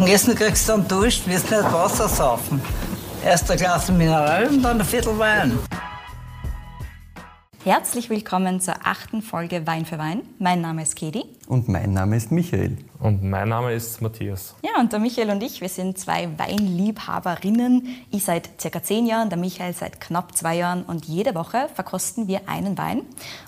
Am Essen kriegst du dann Dusch, wirst nicht Wasser saufen. Erst ein Glas Mineral und dann ein Viertel Wein. Herzlich willkommen zur achten Folge Wein für Wein. Mein Name ist Kedi. Und mein Name ist Michael. Und mein Name ist Matthias. Ja, und der Michael und ich, wir sind zwei Weinliebhaberinnen. Ich seit circa zehn Jahren, der Michael seit knapp zwei Jahren. Und jede Woche verkosten wir einen Wein.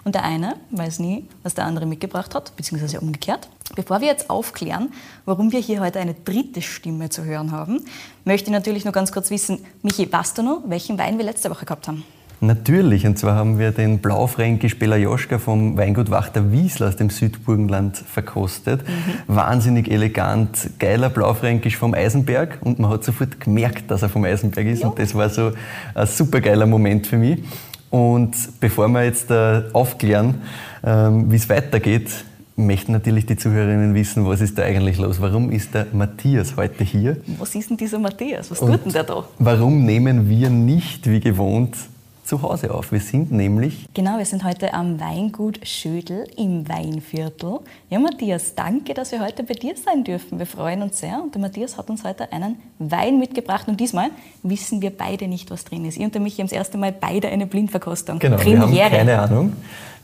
Und der eine weiß nie, was der andere mitgebracht hat, beziehungsweise umgekehrt. Bevor wir jetzt aufklären, warum wir hier heute eine dritte Stimme zu hören haben, möchte ich natürlich nur ganz kurz wissen, Michi, weißt du noch, welchen Wein wir letzte Woche gehabt haben? Natürlich, und zwar haben wir den Blaufränkisch Belajoschka vom Weingut Wachter Wiesler aus dem Südburgenland verkostet. Mhm. Wahnsinnig elegant, geiler Blaufränkisch vom Eisenberg und man hat sofort gemerkt, dass er vom Eisenberg ist ja. und das war so ein super geiler Moment für mich. Und bevor wir jetzt äh, aufklären, ähm, wie es weitergeht, möchten natürlich die Zuhörerinnen wissen, was ist da eigentlich los? Warum ist der Matthias heute hier? Was ist denn dieser Matthias? Was tut denn der da? Warum nehmen wir nicht wie gewohnt zu Hause auf. Wir sind nämlich. Genau, wir sind heute am Weingut Schödel im Weinviertel. Ja, Matthias, danke, dass wir heute bei dir sein dürfen. Wir freuen uns sehr. Und der Matthias hat uns heute einen Wein mitgebracht. Und diesmal wissen wir beide nicht, was drin ist. Ich und der Michi haben das erste Mal beide eine Blindverkostung. Genau, Premiere. wir haben keine Ahnung.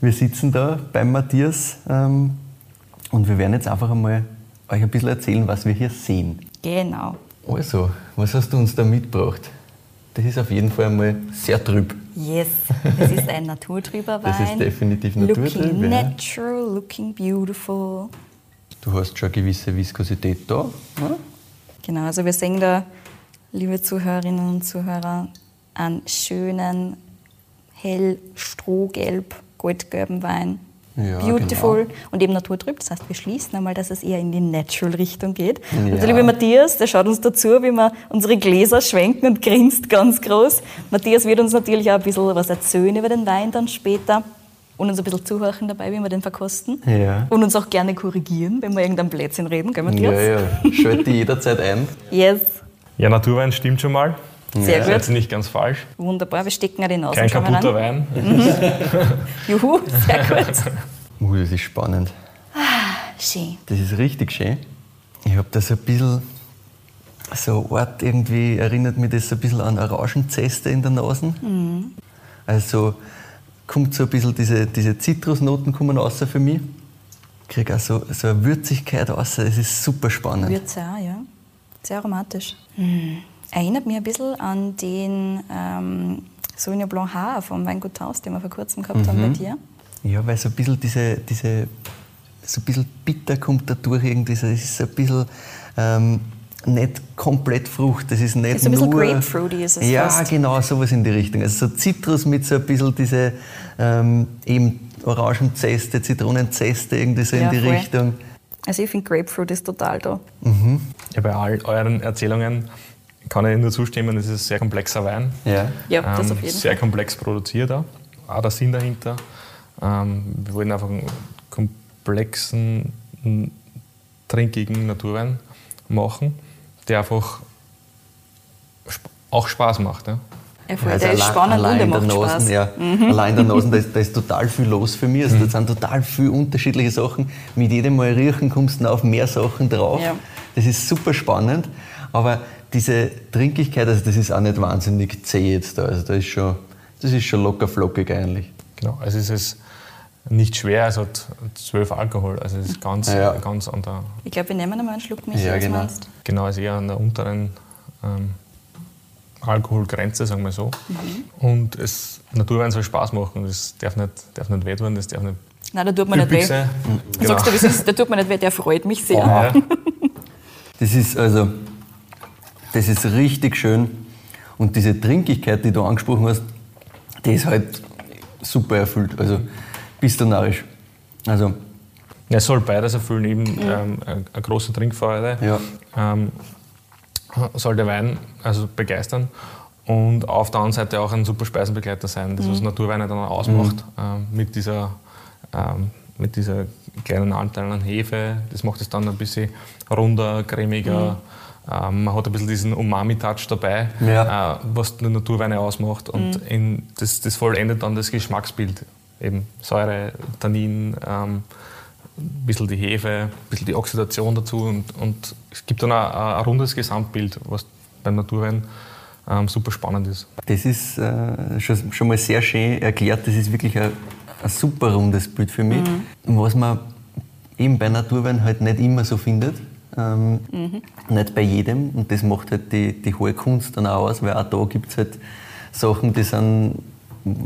Wir sitzen da beim Matthias ähm, und wir werden jetzt einfach einmal euch ein bisschen erzählen, was wir hier sehen. Genau. Also, was hast du uns da mitgebracht? Das ist auf jeden Fall einmal sehr trüb. Yes, das ist ein naturtrüber Wein. Das ist definitiv naturtrüb. Looking natural, looking beautiful. Du hast schon eine gewisse Viskosität da. Ja? Genau, also wir sehen da, liebe Zuhörerinnen und Zuhörer, einen schönen, hell, strohgelb, goldgelben Wein ja, Beautiful genau. und eben naturtrüb. Das heißt, wir schließen einmal, dass es eher in die Natural-Richtung geht. Ja. Und der liebe Matthias, der schaut uns dazu, wie wir unsere Gläser schwenken und grinst ganz groß. Matthias wird uns natürlich auch ein bisschen was erzählen über den Wein dann später und uns ein bisschen zuhören dabei, wie wir den verkosten. Ja. Und uns auch gerne korrigieren, wenn wir irgendein Blödsinn reden, gell, Matthias? Ja, ja. Schalte jederzeit ein. Yes. Ja, Naturwein stimmt schon mal. Sehr ja. gut. Das nicht ganz falsch. Wunderbar, wir stecken ja die Nase Kein kaputter Wein. Mhm. Juhu, sehr gut. Uh, das ist spannend. Ah, schön. Das ist richtig schön. Ich habe da so ein bisschen, so Ort irgendwie, erinnert mich das so ein bisschen an Orangenzeste in der Nase. Mhm. Also kommt so ein bisschen diese, diese Zitrusnoten kommen raus für mich. Ich kriege auch so, so eine Würzigkeit raus. Das ist super spannend. Würze auch, ja. Sehr aromatisch. Mhm. Erinnert mich ein bisschen an den ähm, Sauvignon Blanc Haar vom Weingut Taus, den wir vor kurzem gehabt mhm. haben bei mhm. dir. Ja, weil so ein bisschen diese, diese so ein bisschen bitter kommt da durch irgendwie. Das ist so ein bisschen ähm, nicht komplett Frucht. Das ist nicht ist ein nur, bisschen Grapefruity ist es Ja, fast. genau, sowas in die Richtung. Also so Zitrus mit so ein bisschen diese ähm, eben Orangenzeste, Zitronenzeste, irgendwie so ja, in die voll. Richtung. Also ich finde Grapefruit ist total da. Mhm. Ja, bei all euren Erzählungen kann ich nur zustimmen, es ist ein sehr komplexer Wein. Ja, ja das ähm, auf jeden Sehr komplex produziert auch. Auch der Sinn dahinter. Ähm, wir wollten einfach einen komplexen, trinkigen Naturwein machen, der einfach auch Spaß macht. Ja. Ja, voll, also der ist spannend allein und der macht Nasen, Spaß. Ja, mhm. Allein der Nase, da ist, da ist total viel los für mich. Also mhm. Da sind total viele unterschiedliche Sachen. Mit jedem Mal riechen kommst du auf mehr Sachen drauf. Ja. Das ist super spannend. Aber diese Trinkigkeit, also das ist auch nicht wahnsinnig zäh jetzt da. Also das ist schon, das ist schon locker flockig eigentlich. Genau, also es ist nicht schwer, es hat 12 Alkohol, also es ist ganz, ja. ganz an der... Ich glaube, wir nehmen einmal einen Schluck Michi, ja, genau. Genau, also eher an der unteren ähm, Alkoholgrenze, sagen wir so. Mhm. Und es, Naturwein soll Spaß machen, das darf nicht, darf nicht weh tun, das darf nicht Nein, da tut man nicht weh. Sein. Genau. Sagst du, das ist, da tut man nicht weh, der freut mich sehr. Ja. Das ist also, das ist richtig schön. Und diese Trinkigkeit, die du angesprochen hast, die ist halt super erfüllt. Also bist du narrisch. Also, es soll beides erfüllen, eben ähm, eine große Trinkfreude. Ja. Ähm, soll der Wein also begeistern und auf der anderen Seite auch ein super Speisenbegleiter sein, das was mhm. Naturweine dann ausmacht mhm. ähm, mit dieser ähm, mit dieser kleinen Anteil an Hefe. Das macht es dann ein bisschen runder, cremiger. Mhm. Ähm, man hat ein bisschen diesen Umami-Touch dabei, ja. äh, was die Naturweine ausmacht. Und mhm. in, das, das vollendet dann das Geschmacksbild eben Säure, Tannin, ähm, ein bisschen die Hefe, ein bisschen die Oxidation dazu und, und es gibt dann ein, ein rundes Gesamtbild, was beim Naturwein ähm, super spannend ist. Das ist äh, schon, schon, mal sehr schön erklärt. Das ist wirklich ein, ein super rundes Bild für mich. Mhm. Was man eben bei Naturwein halt nicht immer so findet. Ähm, mhm. Nicht bei jedem. Und das macht halt die, die hohe Kunst dann auch aus, weil auch da gibt es halt Sachen, die sind,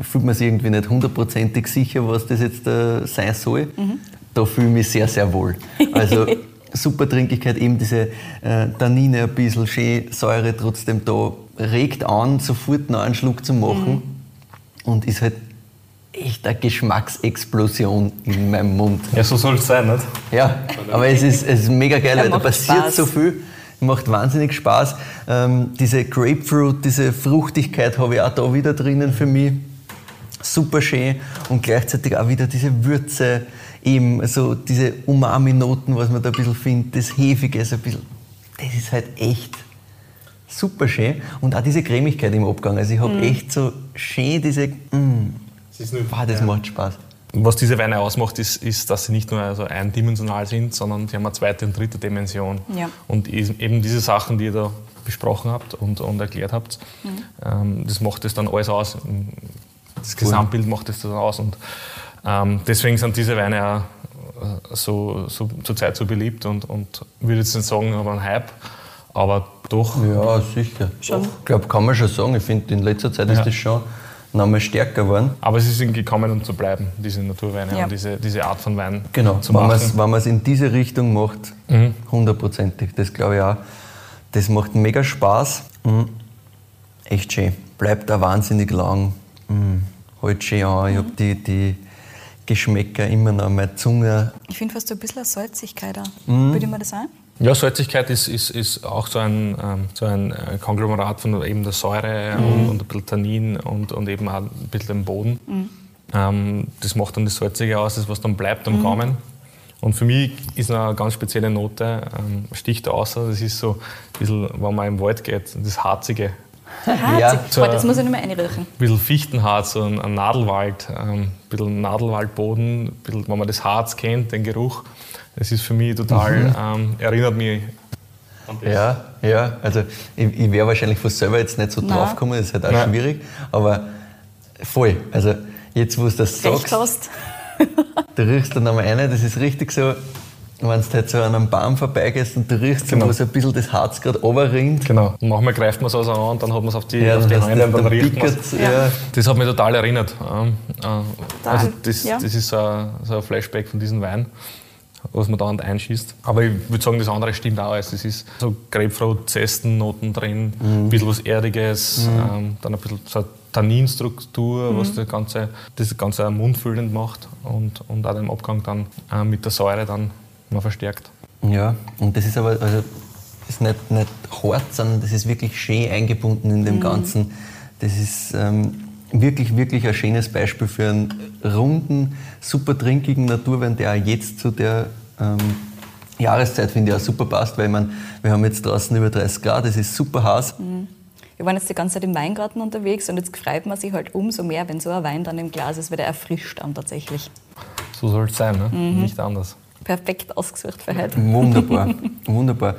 fühlt man sich irgendwie nicht hundertprozentig sicher, was das jetzt äh, sein soll. Mhm. Da fühle ich mich sehr, sehr wohl. Also super Trinkigkeit, eben diese äh, Tannine ein bisschen, schön Säure trotzdem da, regt an, sofort noch einen Schluck zu machen mhm. und ist halt echt eine Geschmacksexplosion in meinem Mund. Ja, so soll es sein, nicht? Ja, aber es ist, es ist mega geil, weil da passiert Spaß. so viel. Macht wahnsinnig Spaß. Ähm, diese Grapefruit, diese Fruchtigkeit habe ich auch da wieder drinnen für mich. Super schön und gleichzeitig auch wieder diese Würze, eben also diese Umami-Noten, was man da ein bisschen findet, das Hefige, so ein bisschen, das ist halt echt super schön. Und auch diese Cremigkeit im Abgang. Also ich habe mm. echt so schön diese, mm, wow, das ja. macht Spaß. Was diese Weine ausmacht, ist, ist, dass sie nicht nur also eindimensional sind, sondern sie haben eine zweite und dritte Dimension. Ja. Und eben diese Sachen, die ihr da besprochen habt und, und erklärt habt, mhm. ähm, das macht es dann alles aus. Das Gesamtbild macht es dann aus. Und ähm, deswegen sind diese Weine auch äh, so, so zurzeit so beliebt und, und würde jetzt nicht sagen, aber ein Hype, aber doch. Ja, sicher. Schon. Ich glaube, kann man schon sagen. Ich finde, in letzter Zeit ja. ist das schon nochmal stärker geworden. Aber sie sind gekommen, um zu bleiben, diese Naturweine ja. und diese, diese Art von Wein genau. zu machen. Wenn man es in diese Richtung macht, mhm. hundertprozentig. Mhm. Das glaube ich auch. Das macht mega Spaß. Mhm. Echt schön. Bleibt da wahnsinnig lang. Mhm. Halt schön an. Ich habe die, die Geschmäcker immer noch an meiner Zunge. Ich finde fast so ein bisschen eine Salzigkeit da. Mhm. Würde man das sagen? Ja, Salzigkeit ist, ist, ist auch so ein, ähm, so ein äh, Konglomerat von eben der Säure mhm. und, und, ein bisschen Tannin und, und eben auch ein bisschen dem Boden. Mhm. Ähm, das macht dann das Salzige aus, das was dann bleibt am mhm. Gaumen. Und für mich ist eine ganz spezielle Note, ähm, sticht außer, das ist so ein bisschen, wenn man im Wald geht, das Harzige. Harzig, ja. so das muss ich nicht mehr einriechen. Ein bisschen Fichtenharz, so ein, ein Nadelwald, ähm, ein bisschen Nadelwaldboden, ein bisschen, wenn man das Harz kennt, den Geruch. Das ist für mich total, mhm. ähm, erinnert mich an das. Ja, ja, also ich, ich wäre wahrscheinlich von selber jetzt nicht so Nein. drauf gekommen, das ist halt auch Nein. schwierig, aber voll. Also jetzt, wo du das sagst, hast. du riechst dann einmal rein, das ist richtig so, wenn du halt so an einem Baum vorbeigehst und du riechst, genau. wo so ein bisschen das Harz gerade runterrinnt. Genau. Und manchmal greift man es also an und dann hat man es auf die, ja, auf die Hände und dann riecht man ja. Das hat mich total erinnert. Äh, also das, ja. das ist so ein, so ein Flashback von diesem Wein was man da einschießt. Aber ich würde sagen, das andere stimmt auch. Also es ist so Grapefruit, Zestennoten drin, mhm. ein bisschen was Erdiges, mhm. ähm, dann ein bisschen so eine Tanninstruktur, mhm. was das Ganze, das Ganze mundfüllend macht und, und auch den Abgang dann äh, mit der Säure dann noch verstärkt. Ja, und das ist aber also, ist nicht, nicht hart, sondern das ist wirklich schön eingebunden in dem mhm. Ganzen. Das ist ähm, wirklich, wirklich ein schönes Beispiel für einen runden, super trinkigen Naturwein, der auch jetzt zu der ähm, Jahreszeit, finde ich, auch super passt, weil man, wir haben jetzt draußen über 30 Grad, es ist super heiß. Mhm. Wir waren jetzt die ganze Zeit im Weingarten unterwegs und jetzt freut man sich halt umso mehr, wenn so ein Wein dann im Glas ist, weil der erfrischt dann tatsächlich. So soll es sein, ne? Mhm. nicht anders. Perfekt ausgesucht für heute. Wunderbar, wunderbar.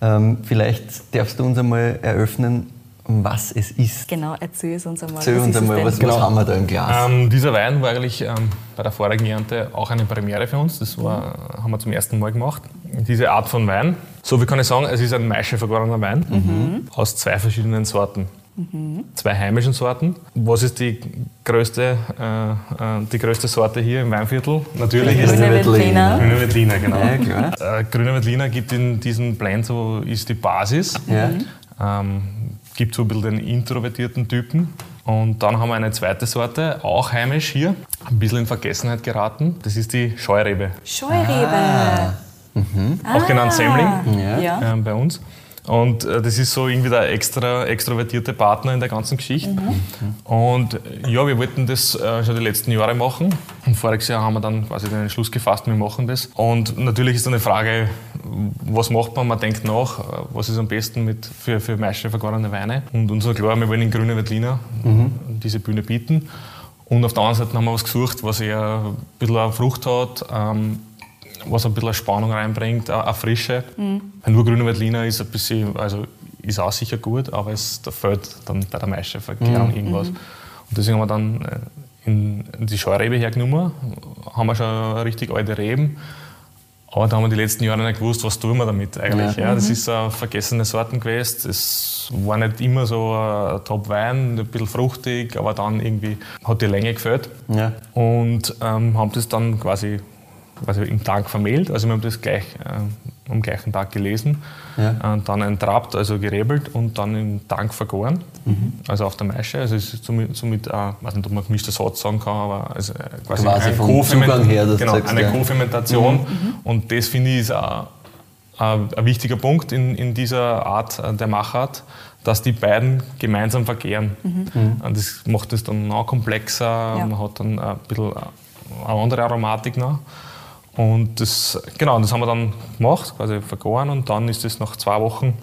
Ähm, vielleicht darfst du uns einmal eröffnen, was es ist. Genau, erzähl es uns einmal. Erzähl uns einmal, was, was, haben wir da im Glas? Ähm, dieser Wein war eigentlich ähm, bei der vorigen Ernte auch eine Premiere für uns. Das war, mhm. haben wir zum ersten Mal gemacht. Diese Art von Wein. So wie kann ich sagen, es ist ein maischevergorener Wein mhm. aus zwei verschiedenen Sorten. Mhm. Zwei heimischen Sorten. Was ist die größte, äh, äh die größte Sorte hier im Weinviertel? Natürlich ist Grüne Veltliner. Grüne Veltliner, genau. Ja, äh, Grüne Veltliner gibt in diesem Blend so ist die Basis. Ja. Ähm, gibt so ein bisschen den introvertierten Typen. Und dann haben wir eine zweite Sorte, auch heimisch hier, ein bisschen in Vergessenheit geraten. Das ist die Scheurebe. Scheurebe. Ah. Mhm. Auch genannt ah. Semling ja. äh, bei uns. Und äh, das ist so irgendwie der extra extrovertierte Partner in der ganzen Geschichte. Mhm. Und äh, ja, wir wollten das äh, schon die letzten Jahre machen. Und voriges Jahr haben wir dann quasi den Entschluss gefasst, wir machen das. Und natürlich ist dann eine Frage, was macht man? Man denkt nach, was ist am besten mit, für, für Meister vergorene Weine. Und uns war klar, wir wollen in Grüne Veltliner mhm. diese Bühne bieten. Und auf der anderen Seite haben wir was gesucht, was eher ein bisschen Frucht hat, ähm, was ein bisschen Spannung reinbringt, eine Frische. Mhm. Nur grüner Veltliner ist ein bisschen, also ist auch sicher gut, aber es da fehlt dann bei der Maischeverkehrung mhm. irgendwas. Mhm. Und deswegen haben wir dann äh, in die Scheurebe hergenommen, haben wir schon richtig alte Reben. Aber da haben wir die letzten Jahre nicht gewusst, was tun wir damit eigentlich. Ja. ja das mhm. ist eine vergessene Sorten gewesen. Es war nicht immer so ein Top-Wein, ein bisschen fruchtig, aber dann irgendwie hat die Länge gefällt. Ja. Und ähm, haben das dann quasi quasi im Tank vermehlt. Also wir haben das gleich äh, am gleichen Tag gelesen. Ja. Und dann entrabt, also gerebelt und dann im Tank vergoren. Mhm. Also auf der Maische. Also es ist somit, somit äh, ich weiß nicht, ob man gemischter Satz sagen kann, aber also quasi, quasi ein vom Zugang her, genau, eine ja. Co-Fermentation. Mhm. mhm. Und das finde ich ist auch, ein, ein wichtiger Punkt in, in dieser Art äh, der Machart, dass die beiden gemeinsam verkehren. Mhm. Und das macht es dann noch komplexer, ja. man hat dann ein bisschen eine andere Aromatik noch. Und das, genau, das haben wir dann gemacht, quasi vergoren und dann ist es nach zwei Wochen,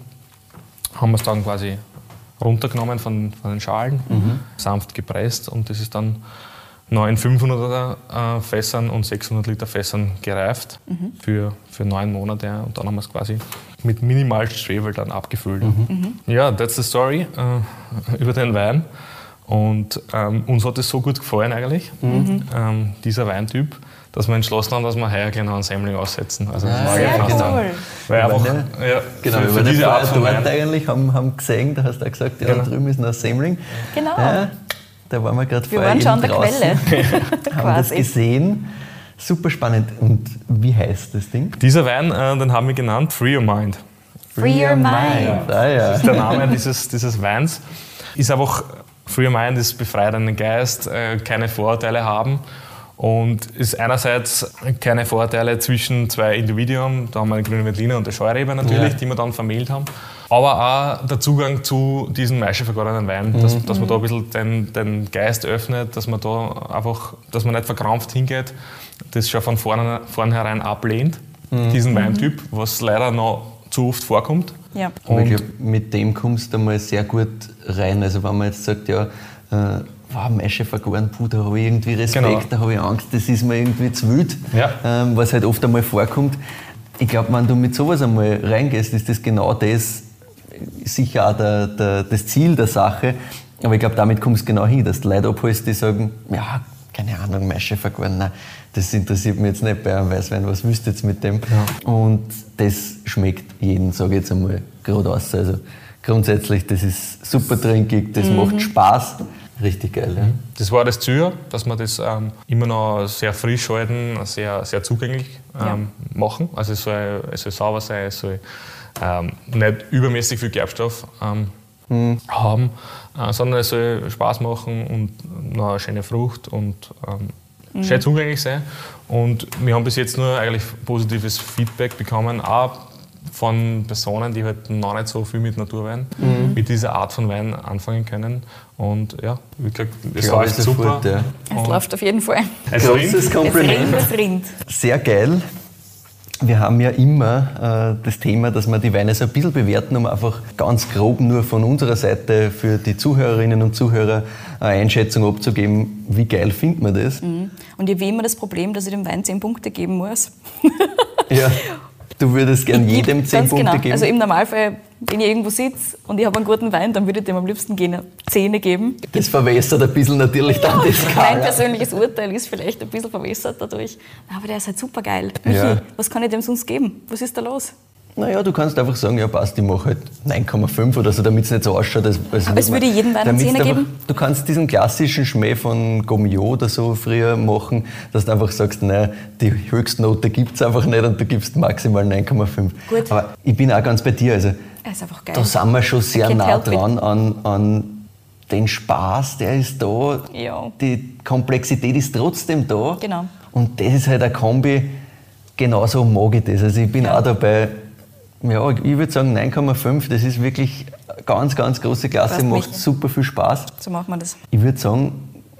haben wir es dann quasi runtergenommen von, von den Schalen, mhm. sanft gepresst und das ist dann in 500er äh, Fässern und 600 Liter Fässern gereift mhm. für, für neun Monate und dann haben wir es quasi mit minimal Schwefel dann abgefüllt. Mhm. mhm. Ja, that's the story äh, über den Wein. Und ähm, uns hat es so gut gefallen eigentlich, mhm. ähm, dieser Weintyp dass wir entschlossen haben, dass wir heuer genau ein Sammling aussetzen. Also das ah, ja, genau. Weil einfach, ja, genau, für, für diese Art von eigentlich haben, haben gesehen, da hast du auch gesagt, ja, genau. da drüben ist noch ein Sammling. Genau. Ja, da waren wir gerade vorher Wir waren schon an der draußen, Quelle. haben das gesehen. Super spannend. Und wie heißt das Ding? Dieser Wein, äh, den haben wir genannt Free Your Mind. Free, Your Mind. mind. Ah, ja. Das ist der Name dieses, dieses Weins. Ist einfach, Free Your Mind ist befreit einen Geist, äh, keine Vorurteile haben und ist einerseits keine Vorteile zwischen zwei Individuen, da haben wir den grünen Veltliner und der Scheurebe natürlich, ja. die wir dann vermählt haben, aber auch der Zugang zu diesem maischevergorenen Wein, mhm. dass, dass man da ein bisschen den, den Geist öffnet, dass man da einfach, dass man nicht verkrampft hingeht, das schon von vorne, vornherein ablehnt, mhm. diesen Weintyp, was leider noch zu oft vorkommt. Ja. Und ich glaube, mit dem kommst du mal sehr gut rein. Also wenn man jetzt sagt, ja, Mesche vergoren, puh, da habe ich irgendwie Respekt, genau. da habe ich Angst, das ist mir irgendwie zu wild, ja. ähm, was halt oft einmal vorkommt. Ich glaube, wenn du mit sowas einmal reingehst, ist das genau das, sicher auch der, der, das Ziel der Sache. Aber ich glaube, damit kommst du genau hin, dass die Leute abholst, die sagen, ja, keine Ahnung, Mesche vergoren, nein, das interessiert mich jetzt nicht bei einem Weißwein, was wüsst ihr jetzt mit dem? Ja. Und das schmeckt jeden, sage ich jetzt einmal, gerade aus. Also grundsätzlich, das ist super trinkig, das mhm. macht Spaß. Richtig geil, ja. Das war das Ziel, dass wir das ähm, immer noch sehr frisch halten, sehr, sehr zugänglich ähm, ja. machen. Also es soll, es soll sauber sein, es soll ähm, nicht übermäßig viel Gerbstoff ähm, mhm. haben, äh, sondern es soll Spaß machen und noch eine schöne Frucht und ähm, mhm. schön zugänglich sein. Und wir haben bis jetzt nur eigentlich positives Feedback bekommen, auch von Personen, die halt noch nicht so viel mit Naturwein, mhm. mit dieser Art von Wein anfangen können. Und ja, wie gesagt, es läuft super. Gut, ja. Es läuft auf jeden Fall. Es Großes Kompliment. Es rinnt. Sehr geil. Wir haben ja immer äh, das Thema, dass wir die Weine so ein bisschen bewerten, um einfach ganz grob nur von unserer Seite für die Zuhörerinnen und Zuhörer eine Einschätzung abzugeben, wie geil findet man das. Mhm. Und ich habe immer das Problem, dass ich dem Wein 10 Punkte geben muss. ja. Du würdest gern jedem zehn Punkte genau. geben? Also im Normalfall, wenn ich irgendwo sitze und ich habe einen guten Wein, dann würde ich dem am liebsten gerne Zähne geben. Das verwässert ein bisschen natürlich ja, dann das Mein persönliches Urteil ist vielleicht ein bisschen verwässert dadurch. Aber der ist halt super geil. Michi, ja. was kann ich dem sonst geben? Was ist da los? Naja, du kannst einfach sagen, ja passt, ich mache halt 9,5 oder so, damit es nicht so ausschaut. Als, als Aber es würde jedem Wein einen Zehner geben? Du kannst diesen klassischen Schmäh von Gomio oder so früher machen, dass du einfach sagst, nein, die Höchstnote gibt es einfach nicht und du gibst maximal 9,5. Gut. Aber ich bin auch ganz bei dir. Also, ist einfach geil. Da sind wir schon sehr nah dran an, an den Spaß, der ist da. Ja. Die Komplexität ist trotzdem da. Genau. Und das ist halt ein Kombi, genauso mag ich das. Also ich bin ja. auch dabei, ja, ich würde sagen 9,5, das ist wirklich ganz, ganz große Klasse, Passt macht super viel Spaß. So macht man das. Ich würde sagen,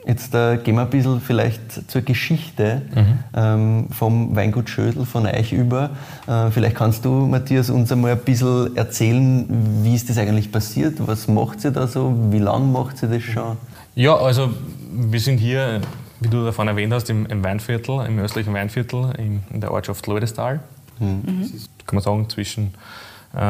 jetzt äh, gehen wir ein bisschen vielleicht zur Geschichte mhm. ähm, vom Weingut Schödel von euch über. Äh, vielleicht kannst du, Matthias, uns einmal ein bisschen erzählen, wie ist das eigentlich passiert? Was macht sie da so? Wie lange macht sie das schon? Ja, also wir sind hier wie du davon erwähnt hast, im, im Weinviertel, im östlichen Weinviertel in, in der Ortschaft Leudestal. Mhm. Das ist, kann man sagen, zwischen äh,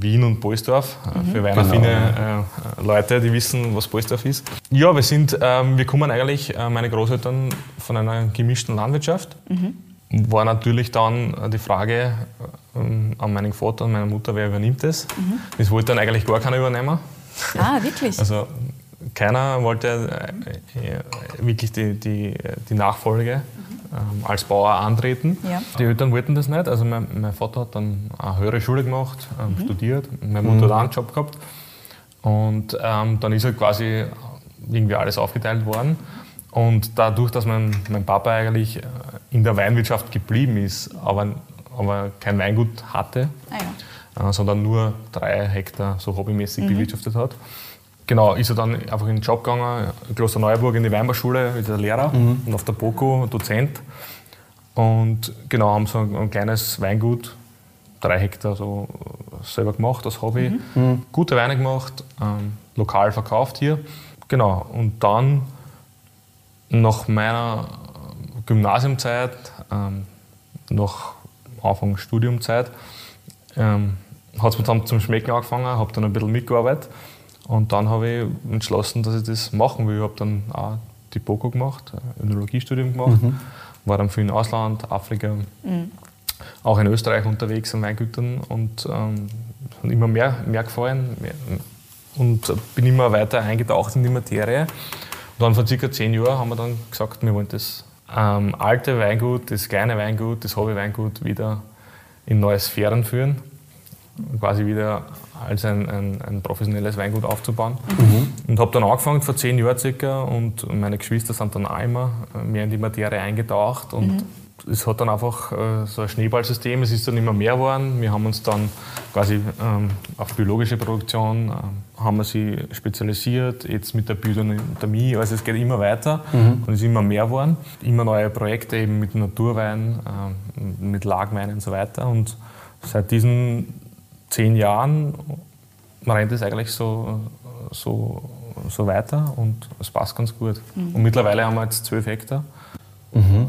Wien und Boisdorf. Äh, mhm. Für weinaffine genau. äh, Leute, die wissen, was Boisdorf ist. Ja, wir, sind, ähm, wir kommen eigentlich, äh, meine Großeltern, von einer gemischten Landwirtschaft. Mhm. War natürlich dann die Frage ähm, an meinen Vater und meine Mutter, wer übernimmt das. Mhm. Das wollte dann eigentlich gar keiner übernehmen. Ah, wirklich? Also keiner wollte äh, wirklich die, die, die Nachfolge ähm, als Bauer antreten. Ja. Die Eltern wollten das nicht. Also mein, mein, Vater hat dann eine höhere Schule gemacht, ähm, mhm. studiert. Meine Mutter mhm. hat auch einen Job gehabt. Und ähm, dann ist halt quasi irgendwie alles aufgeteilt worden. Und dadurch, dass mein, mein Papa eigentlich äh, in der Weinwirtschaft geblieben ist, aber, aber kein Weingut hatte, ah, ja. äh, sondern nur drei Hektar so hobbymäßig mhm. bewirtschaftet hat, Genau, ist er dann einfach in den Job gegangen, Klosterneuburg in die Weinbauschule, ist er Lehrer mhm. und auf der BOKU Dozent. Und genau, haben so ein, ein, kleines Weingut, drei Hektar so selber gemacht, das Hobby. Mhm. mhm. Gute Weine gemacht, ähm, lokal verkauft hier. Genau, und dann nach meiner Gymnasiumzeit, ähm, nach Anfang Studiumzeit, ähm, hat es mir dann zum Schmecken angefangen, habe dann ein bisschen mitgearbeitet und dann habe ich entschlossen, dass ich das machen will. Ich habe dann auch die BOKO gemacht, ein Önologiestudium gemacht, mhm. war dann viel im Ausland, Afrika, mhm. auch in Österreich unterwegs an Weingütern und ähm, immer mehr, mehr gefallen mehr, und bin immer weiter eingetaucht in die Materie. Und dann vor circa zehn Jahren haben wir dann gesagt, wir wollen das ähm, alte Weingut, das kleine Weingut, das Hobby-Weingut wieder in neue Sphären führen. Quasi wieder als ein, ein, ein professionelles Weingut aufzubauen. Mhm. Und habe dann angefangen vor zehn Jahren circa und meine Geschwister sind dann auch immer mehr in die Materie eingetaucht und mhm. es hat dann einfach äh, so ein Schneeballsystem, es ist dann immer mehr geworden. Wir haben uns dann quasi ähm, auf biologische Produktion äh, haben wir sie spezialisiert, jetzt mit der Biodynamie, also es geht immer weiter mhm. und es ist immer mehr geworden. Immer neue Projekte eben mit Naturwein, äh, mit Lagwein und so weiter und seit diesen zehn Jahren rennt es eigentlich so, so, so weiter und es passt ganz gut. Mhm. Und mittlerweile haben wir jetzt zwölf Hektar. Mhm.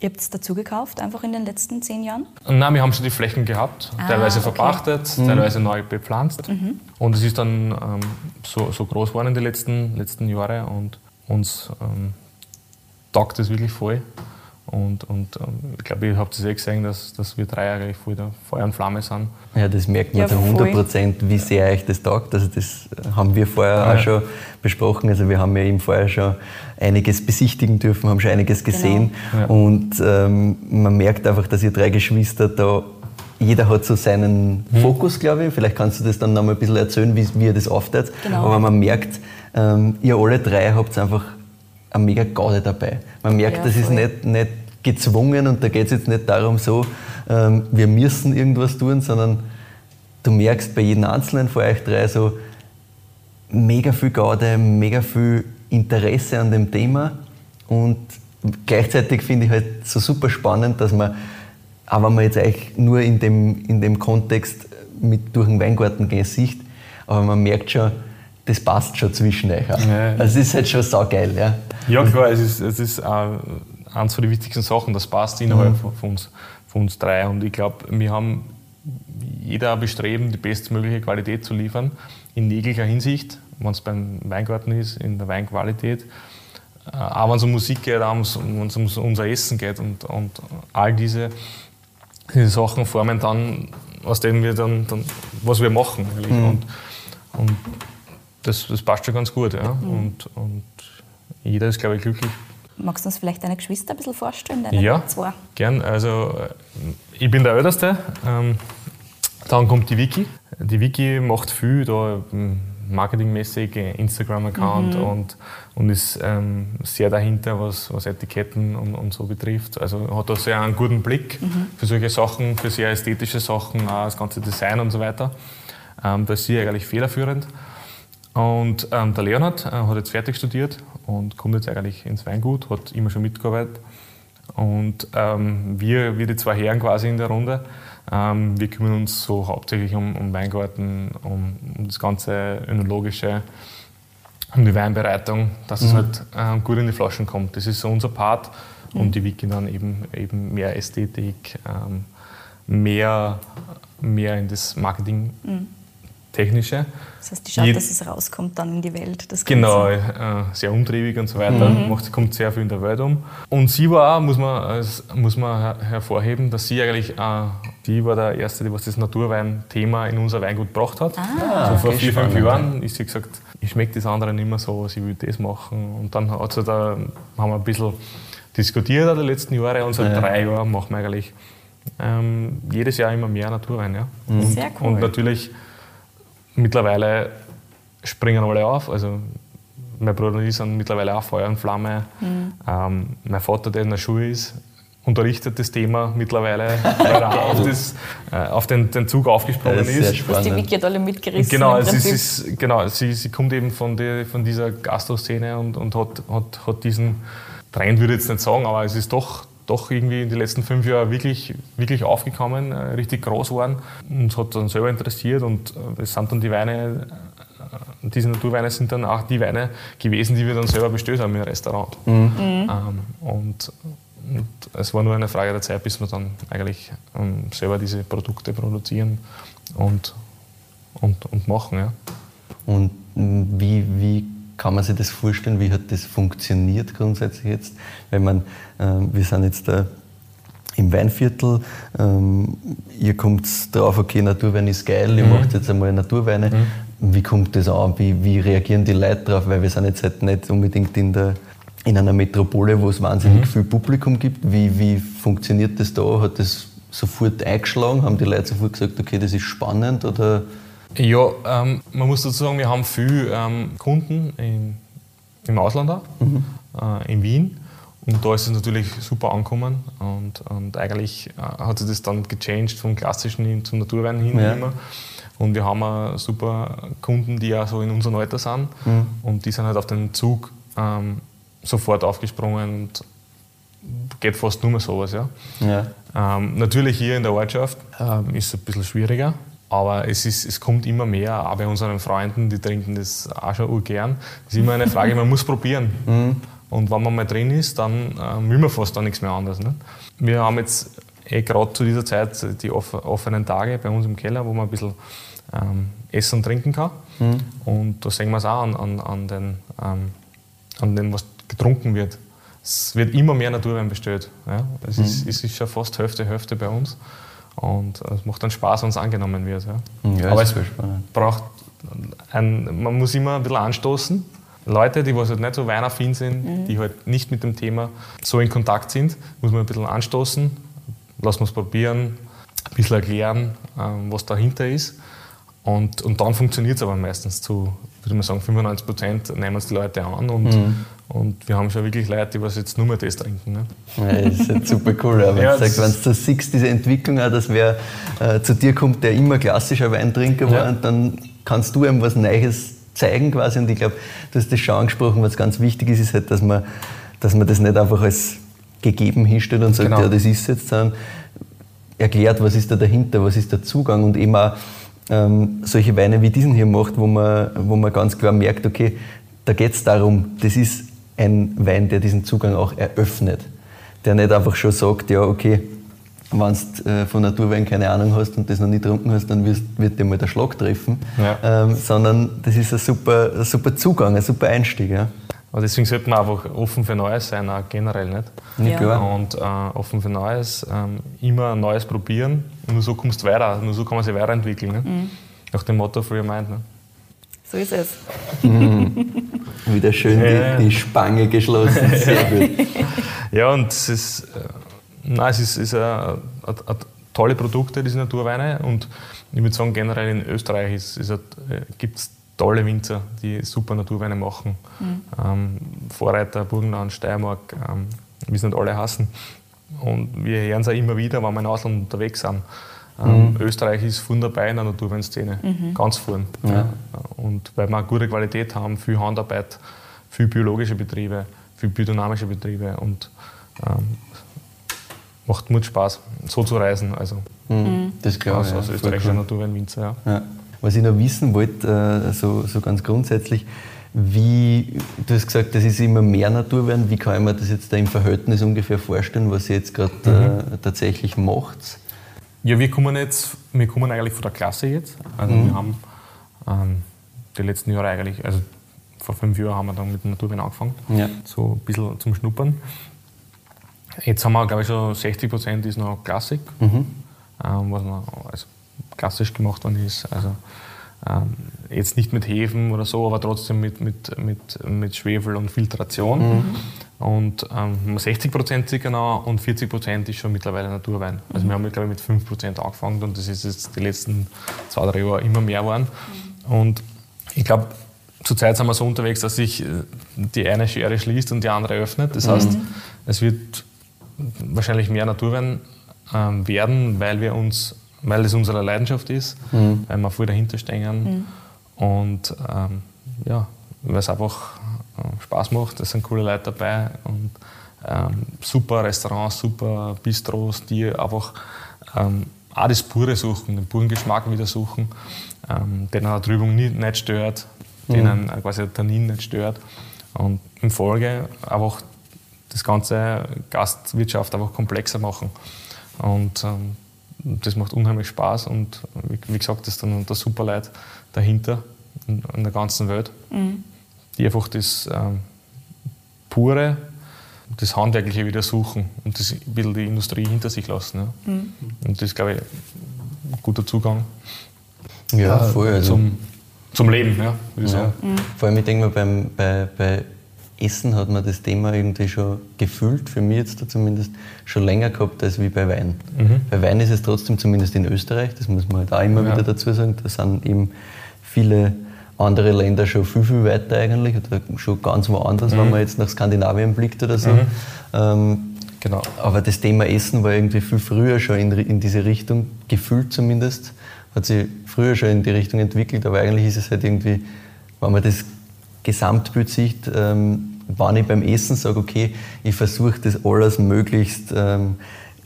Ihr habt es dazu gekauft, einfach in den letzten zehn Jahren? Nein, wir haben schon die Flächen gehabt, ah, teilweise okay. verpachtet, mhm. teilweise neu bepflanzt. Mhm. Und es ist dann ähm, so, so groß geworden in den letzten, letzten Jahren und uns ähm, taugt es wirklich voll. Und, und ähm, ich glaube, ihr habt es eh gesehen, dass, dass wir drei eigentlich voll der Feuer und Flamme sind. Ja, das merkt man ja, zu 100 Prozent, wie sehr euch das taugt. Also das haben wir vorher ja. auch schon besprochen. Also wir haben ja eben vorher schon einiges besichtigen dürfen, haben schon einiges genau. gesehen. Genau. Ja. Und ähm, man merkt einfach, dass ihr drei Geschwister da jeder hat so seinen mhm. Fokus, glaube ich. Vielleicht kannst du das dann noch mal ein bisschen erzählen, wie, wie ihr das aufteilt. Genau. Aber man merkt, ähm, ihr alle drei habt einfach eine mega Gaude dabei. Man merkt, ja, das ist nicht, nicht gezwungen und da geht es jetzt nicht darum, so, ähm, wir müssen irgendwas tun, sondern du merkst bei jedem Einzelnen von euch drei so mega viel Gaude, mega viel Interesse an dem Thema und gleichzeitig finde ich halt so super spannend, dass man, auch wenn man jetzt eigentlich nur in dem, in dem Kontext mit durch den Weingarten gehen sieht, aber man merkt schon, das passt schon zwischen euch. Ja. Also es ist halt schon saugeil. Ja, ja klar, es ist, es ist uh, eines von den wichtigsten Sachen, das passt innerhalb mhm. von, uns, von uns drei. Und ich glaube, wir haben jeder bestreben, die bestmögliche Qualität zu liefern, in jeglicher Hinsicht, wenn es beim Weingarten ist, in der Weinqualität. Äh, auch wenn es um Musik geht, auch wenn es um unser Essen geht und, und all diese, diese Sachen formen dann, aus denen wir dann, dann was wir machen. Mhm. Und, und das, das passt schon ganz gut. Ja? Mhm. Und, und jeder ist, glaube ich, glücklich. Magst du uns vielleicht deine Geschwister ein bisschen vorstellen? Deine ja, zwei? gern. Also, ich bin der Älteste. Ähm, dann kommt die Vicky. Die Vicky macht viel da ähm, marketingmäßig, Instagram-Account mhm. und, und ist ähm, sehr dahinter, was, was Etiketten und, und, so betrifft. Also hat da sehr einen guten Blick mhm. für solche Sachen, für sehr ästhetische Sachen, auch das ganze Design und so weiter. Ähm, da ist sie eigentlich federführend. Und ähm, der Leonhard äh, hat jetzt fertig studiert und kommt jetzt eigentlich ins Weingut, hat immer schon mitgearbeitet. Und ähm, wir, wir, die zwei Herren quasi in der Runde, ähm, wir kümmern uns so hauptsächlich um, um Weingarten, um, um, das ganze önologische um die Weinbereitung, dass mhm. es halt äh, gut in die Flaschen kommt. Das ist so unser Part mhm. und die Wiki dann eben, eben mehr Ästhetik, ähm, mehr, mehr in das Marketing. Mhm. Technische. Das heißt, die schaut, Je dass es rauskommt dann in die Welt. Das genau, äh, sehr umtriebig und so weiter. Mhm. Macht, kommt sehr viel in der Welt um. Und sie war auch, muss man, muss man hervorheben, dass sie eigentlich, äh, die war der Erste, die was das Naturwein-Thema in unser Weingut gebracht hat. Ah, so vor okay, vier, fünf Jahren ist sie gesagt, ich schmecke das andere nicht mehr so, sie will das machen. Und dann hat sie da, haben wir ein bisschen diskutiert die letzten Jahre und seit ja. drei Jahren machen wir eigentlich ähm, jedes Jahr immer mehr Naturwein. Ja. Mhm. Sehr cool. Und natürlich mittlerweile springen alle auf. Also mein Bruder und ich sind mittlerweile auch Feuer und Flamme. Mhm. Ähm, mein Vater, der in der Schule ist, unterrichtet das Thema mittlerweile, weil er auf, das, äh, auf den, den, Zug aufgesprungen ist. ist. Was die Wiki hat alle mitgerissen. Genau, es ist, genau sie, sie kommt eben von, die, von dieser Gastro-Szene und, und hat, hat, hat diesen Trend, würde ich jetzt nicht sagen, aber es ist doch doch irgendwie in den letzten fünf Jahren wirklich, wirklich aufgekommen, äh, richtig groß geworden. Uns hat dann selber interessiert und äh, es sind dann die Weine, äh, diese Naturweine sind dann auch die Weine gewesen, die wir dann selber bestellt haben im Restaurant. Mhm. mhm. Ähm, und, und, es war nur eine Frage der Zeit, bis wir dann eigentlich ähm, selber diese Produkte produzieren und, und, und machen. Ja. Und wie, wie kann man sich das vorstellen? Wie hat das funktioniert grundsätzlich jetzt? Wenn man, äh, wir sind jetzt da im Weinviertel, ähm, ihr kommt drauf, okay, Naturwein ist geil, ihr mhm. macht jetzt einmal Naturweine. Mhm. Wie kommt das an? Wie, wie reagieren die Leute darauf? Weil wir sind jetzt halt nicht unbedingt in, der, in einer Metropole, wo es wahnsinnig mhm. viel Publikum gibt. Wie, wie funktioniert das da? Hat das sofort eingeschlagen? Haben die Leute sofort gesagt, okay, das ist spannend? Oder ja, ähm, man muss dazu sagen, wir haben viele ähm, Kunden in, im Ausland auch, mhm. äh, in Wien. Und da ist es natürlich super angekommen. Und, und eigentlich äh, hat sich das dann gechanged vom klassischen hin zum Naturwein hin ja. immer. Und wir haben auch super Kunden, die ja so in unserem Alter sind. Mhm. Und die sind halt auf den Zug ähm, sofort aufgesprungen und geht fast nur mehr sowas. Ja. ja. Ähm, natürlich hier in der Ortschaft ähm, ist es ein bisschen schwieriger. Aber es, ist, es kommt immer mehr, auch bei unseren Freunden, die trinken das auch schon gern. Es ist immer eine Frage, man muss probieren. Mhm. Und wenn man mal drin ist, dann äh, will man fast auch nichts mehr anderes. Ne? Wir haben jetzt eh gerade zu dieser Zeit die off offenen Tage bei uns im Keller, wo man ein bisschen ähm, essen und trinken kann. Mhm. Und da sehen wir es auch an, an, an, den, ähm, an dem, was getrunken wird. Es wird immer mehr Naturwein bestellt. Ja? Es, mhm. ist, es ist schon fast Hälfte, Hälfte bei uns. Und es macht dann Spaß, wenn es angenommen wird. Ja. ja Aber es braucht ein, man muss immer ein bisschen anstoßen. Leute, die was halt nicht so weinaffin sind, mhm. die halt nicht mit dem Thema so in Kontakt sind, muss man ein bisschen anstoßen, lassen wir es probieren, ein bisschen erklären, ähm, was dahinter ist. Und, und dann funktioniert es aber meistens zu, würde man sagen, 95 Prozent nehmen es die Leute an und, mhm. Und wir haben schon wirklich Leute, die was jetzt nur mehr das trinken. Ne? Ja, das ist jetzt super cool. Aber ja, wenn du das siehst, diese Entwicklung auch, dass wer äh, zu dir kommt, der immer klassischer Weintrinker war, ja. dann kannst du ihm was Neues zeigen quasi. Und ich glaube, du hast das schon angesprochen, was ganz wichtig ist, ist halt, dass man, dass man das nicht einfach als gegeben hinstellt und sagt, genau. ja, das ist jetzt, sondern erklärt, was ist da dahinter, was ist der Zugang und eben auch ähm, solche Weine wie diesen hier macht, wo man, wo man ganz klar merkt, okay, da geht es darum, das ist ein Wein, der diesen Zugang auch eröffnet. Der nicht einfach schon sagt, ja, okay, wenn du äh, von Naturwein keine Ahnung hast und das noch nie getrunken hast, dann wirst, wird dir mal der Schlag treffen. Ja. Ähm, sondern das ist ein super, ein super Zugang, ein super Einstieg. Ja. Aber deswegen sollte man einfach offen für Neues sein, auch generell nicht. Ja. Klar. Und äh, offen für Neues, ähm, immer Neues probieren. Nur so kommst du weiter, nur so kann man sich weiterentwickeln. Ne? Mhm. Nach dem Motto Free Mind. Ne? So ist es. Mhm. Wieder schön ja. die, die, Spange geschlossen. Sehr gut. Ja, und es ist, äh, nein, es ist, ist eine, eine, eine tolle Produkte, diese Naturweine. Und ich würde sagen, generell in Österreich äh, gibt es tolle Winzer, die super Naturweine machen. Mhm. Ähm, Vorreiter, Burgenland, Steiermark, ähm, wir sind alle hassen. Und wir hören es auch immer wieder, wenn wir im Ausland unterwegs sind. Ähm, mhm. Österreich ist vorn dabei in der Naturweinszene, mhm. ganz vorn. Ja. Und weil wir eine gute Qualität haben, viel Handarbeit, viel biologische Betriebe, viel biodynamische Betriebe und ähm, macht Mut Spaß, so zu reisen. Also, mhm. Das glaube ich. Aus, aus österreichischer cool. Naturweinwinzer. Ja. Ja. Was ich noch wissen wollte, äh, so, so ganz grundsätzlich, wie, du hast gesagt, das ist immer mehr Naturwein. Wie kann ich mir das jetzt da im Verhältnis ungefähr vorstellen, was ihr jetzt gerade mhm. äh, tatsächlich macht? Ja, wir kommen jetzt, wir kommen eigentlich von der Klasse jetzt. Also mhm. wir haben ähm, die letzten Jahre eigentlich, also vor fünf Jahren haben wir dann mit dem Naturwein angefangen, ja. so ein bisschen zum Schnuppern. Jetzt haben wir, glaube ich, schon 60 Prozent ist noch Klassik, mhm. ähm, was noch also klassisch gemacht worden ist. Also ähm, jetzt nicht mit Hefen oder so, aber trotzdem mit, mit, mit, mit Schwefel und Filtration. Mhm. Und ähm, 60 Prozent circa noch und 40 Prozent ist schon mittlerweile Naturwein. Also mhm. wir haben, glaube ich, mit 5 Prozent angefangen und das ist jetzt die letzten zwei, drei Jahre immer mehr geworden. Mhm. Und ich glaube, zurzeit sind wir so unterwegs, dass sich äh, die eine Schere schließt und die andere öffnet. Das heißt, mhm. es wird wahrscheinlich mehr Naturwein ähm, werden, weil wir uns, weil es unsere Leidenschaft ist, mhm. weil wir voll dahinter stehen mhm. und ähm, ja, weil es einfach Spaß macht. Es sind coole Leute dabei und ähm, super Restaurants, super Bistros, die einfach ähm, auch das Pure suchen, den puren Geschmack wieder suchen, ähm, den eine Trübung nicht, nicht stört, mhm. denen quasi der Tannin nicht stört. Und in Folge einfach das ganze Gastwirtschaft einfach komplexer machen. Und ähm, das macht unheimlich Spaß und wie, wie gesagt, das ist dann der Superleid dahinter in, in, der ganzen Welt, mhm. Die einfach das ähm, pure, das Handwerkliche wieder suchen und das ein bisschen die Industrie hinter sich lassen. Ja. Mhm. Und das ist, glaube ich, ein guter Zugang ja, voll, also zum, zum Leben. Ja, ja. Mhm. Vor allem, ich denke mal, beim, bei, bei Essen hat man das Thema irgendwie schon gefühlt, für mich jetzt da zumindest, schon länger gehabt als wie bei Wein. Mhm. Bei Wein ist es trotzdem, zumindest in Österreich, das muss man halt auch immer ja. wieder dazu sagen, da sind eben viele andere Länder schon viel, viel weiter eigentlich, oder schon ganz woanders, mhm. wenn man jetzt nach Skandinavien blickt oder so. Mhm. Ähm, genau. Aber das Thema Essen war irgendwie viel früher schon in, in diese Richtung, gefühlt zumindest, hat sich früher schon in die Richtung entwickelt, aber eigentlich ist es halt irgendwie, wenn man das Gesamtbild sieht, ähm, wenn ich beim Essen sage, okay, ich versuche das alles möglichst ähm,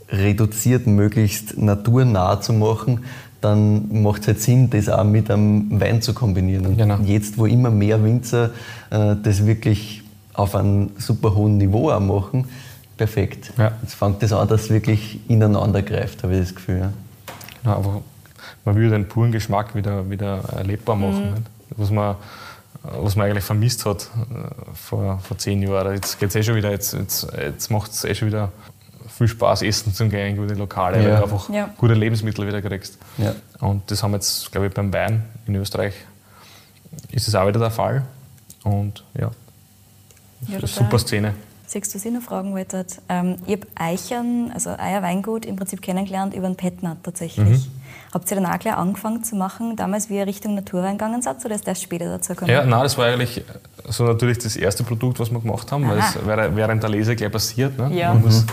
reduziert, möglichst naturnah zu machen, dann macht es halt Sinn, das auch mit einem Wein zu kombinieren. Und genau. jetzt, wo immer mehr Winzer äh, das wirklich auf einem super hohen Niveau auch machen, perfekt. Ja. Jetzt fängt das an, dass es wirklich ineinander greift, habe ich das Gefühl. Ja. Genau, aber man will den puren Geschmack wieder, wieder erlebbar machen. Mhm. Was man was man eigentlich vermisst hat äh, vor, vor zehn Jahren. Jetzt geht es eh schon wieder, jetzt, jetzt, jetzt macht es eh schon wieder viel Spaß, essen zu gehen in gute Lokale, ja. weil du einfach ja. gute Lebensmittel wieder kriegst. Ja. Und das haben wir jetzt, glaube ich, beim Wein in Österreich ist das auch wieder der Fall. Und ja, ja das ist eine super Szene. Sechs, was ich noch fragen wollte. Ähm, ich habe Eichern, also euer Weingut, im Prinzip kennengelernt über einen Petner tatsächlich. Mhm. Habt ihr dann auch gleich angefangen zu machen, damals wie ihr Richtung Naturwein gegangen seid, oder ist das erst später dazu gekommen? Ja, nein, das war eigentlich so natürlich das erste Produkt, was wir gemacht haben, Aha. weil es während der Lese gleich passiert. Ne? Ja. Man, muss,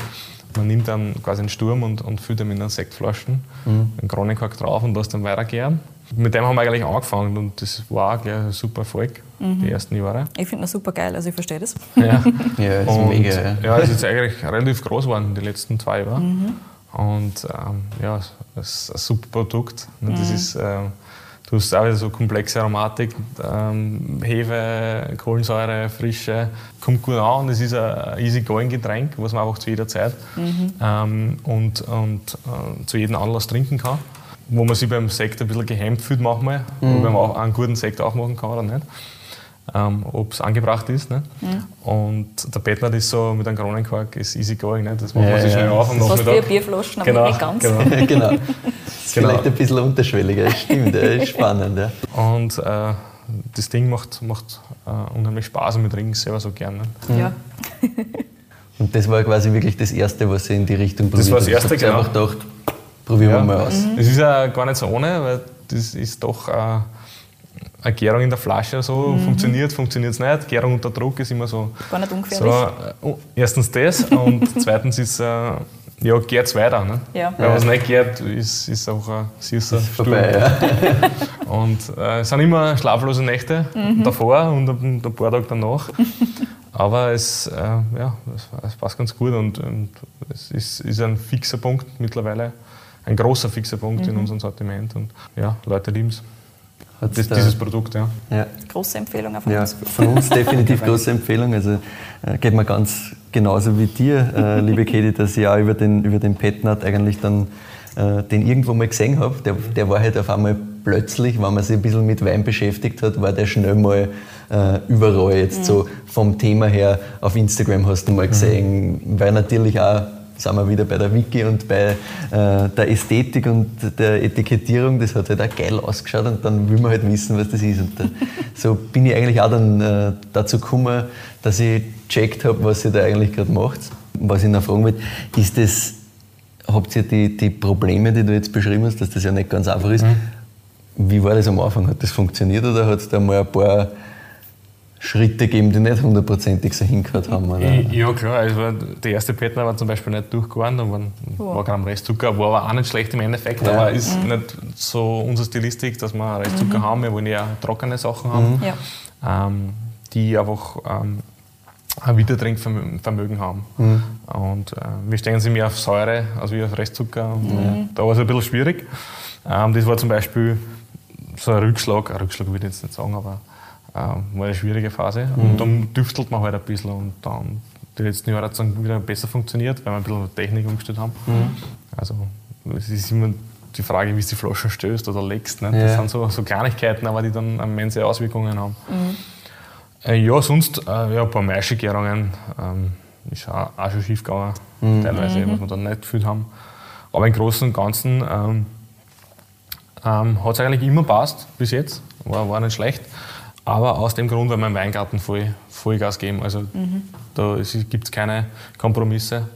man, nimmt dann quasi einen Sturm und, und füllt ihn in einen Sektflaschen, mhm. einen Kronenkork drauf und lässt dann weitergehen. Mit dem haben wir eigentlich angefangen und das war auch gleich ein super Erfolg, mhm. die ersten Jahre. Ich finde das super geil, also ich verstehe das. Ja, ja ist und, mega. Ja, ja es ist jetzt eigentlich relativ groß geworden, die letzten zwei Jahre. Mhm. Und ähm, ja, es ist ein super Produkt. Mhm. Das ist, ähm, du hast auch wieder so komplexe Aromatik, ähm, Hefe, Kohlensäure, Frische, kommt gut an und es ist ein easy-going Getränk, was man einfach zu jeder Zeit mhm. ähm, und, und äh, zu jedem Anlass trinken kann. Wo man sich beim Sekt ein bisschen gehemmt fühlt manchmal, mhm. wo man auch einen guten Sekt aufmachen kann oder nicht ähm, ob es angebracht ist. Ne? Ja. Und der Bettner ist so mit einem Kronenkork ist easy going. Ne? Das macht ja, man sich schnell auf am Nachmittag. Fast wie Bierflaschen, aber genau, nicht ganz. Genau. genau. Das ist genau. vielleicht ein bisschen unterschwelliger, das stimmt, das ist spannend. Ja. Und äh, das Ding macht, macht äh, unheimlich Spaß und wir trinken es selber so gerne. Ne? Ja. und das war quasi wirklich das Erste, was Sie in die Richtung probiert Das war das Erste, genau. Ich einfach gedacht, probieren ja. wir mal aus. Es ist ja gar nicht so ohne, weil das ist doch... Äh, eine Gärung in der Flasche so mhm. funktioniert, funktioniert es nicht. Gärung unter Druck ist immer so. Gar nicht ungefährlich. So, äh, erstens das und zweitens ist, äh, ja, gärt es weiter. Ne? Ja. Weil ja. was nicht gärt, ist, ist auch ein süßer ist vorbei, ja. Und äh, es sind immer schlaflose Nächte mhm. davor und ein, ein paar Tage danach. Aber es, äh, ja, es, es, passt ganz gut und, und es ist, ist, ein fixer Punkt mittlerweile, ein großer fixer Punkt mhm. in unserem Sortiment. Und ja, Leute lieben es. Das, dieses Produkt, ja. ja. Große Empfehlung von ja, uns. Von uns definitiv große Empfehlung. Also äh, geht mir ganz genauso wie dir, äh, liebe Katie, dass ich auch über den, über den Petnat eigentlich dann äh, den irgendwo mal gesehen habe. Der, der war halt auf einmal plötzlich, wenn man sich ein bisschen mit Wein beschäftigt hat, war der schnell mal äh, überall jetzt mhm. so vom Thema her. Auf Instagram hast du mal gesehen, mhm. weil natürlich auch sind wir wieder bei der Wiki und bei äh, der Ästhetik und der Etikettierung. Das hat halt auch geil ausgeschaut und dann will man halt wissen, was das ist. Und da, so bin ich eigentlich auch dann äh, dazu gekommen, dass ich gecheckt habe, was ihr da eigentlich gerade macht. Was ich noch fragen will, ist das, habt ihr die, die Probleme, die du jetzt beschrieben hast, dass das ja nicht ganz einfach ist, mhm. wie war das am Anfang? Hat das funktioniert oder hat es da mal ein paar Schritte geben, die nicht hundertprozentig so hingehört haben. Oder? Ja, klar. Also der erste Petner war zum Beispiel nicht durchgegangen, da war, oh. war kein Restzucker, war aber auch nicht schlecht im Endeffekt, ja. aber ist mhm. nicht so unsere Stilistik, dass wir Restzucker mhm. haben. Wir wollen ja trockene Sachen haben, mhm. ja. ähm, die einfach ähm, ein Wiedertrinkvermögen haben. Mhm. Und äh, wir stehen sie mehr auf Säure als auf Restzucker. Und, äh, da war es ein bisschen schwierig. Ähm, das war zum Beispiel so ein Rückschlag, ein Rückschlag würde ich jetzt nicht sagen, aber war eine schwierige Phase. Mhm. Und dann düftelt man halt ein bisschen und dann die letzten Jahre hat es dann wieder besser funktioniert, weil wir ein bisschen Technik umgestellt haben. Mhm. Also es ist immer die Frage, wie du die Flaschen stößt oder legst. Ne? Das sind so, so, Kleinigkeiten, aber die dann immense Auswirkungen haben. Mhm. Äh, ja, sonst äh, ja, ein paar Maischegärungen ähm, ist auch, auch schon schief gegangen, mhm. teilweise, was wir dann nicht gefühlt haben. Aber im Großen und Ganzen ähm, ähm, hat es eigentlich immer passt bis jetzt, war, war nicht schlecht. Aber aus dem Grund, weil wir im Weingarten voll, Vollgas geben. Also mhm. da gibt es keine Kompromisse.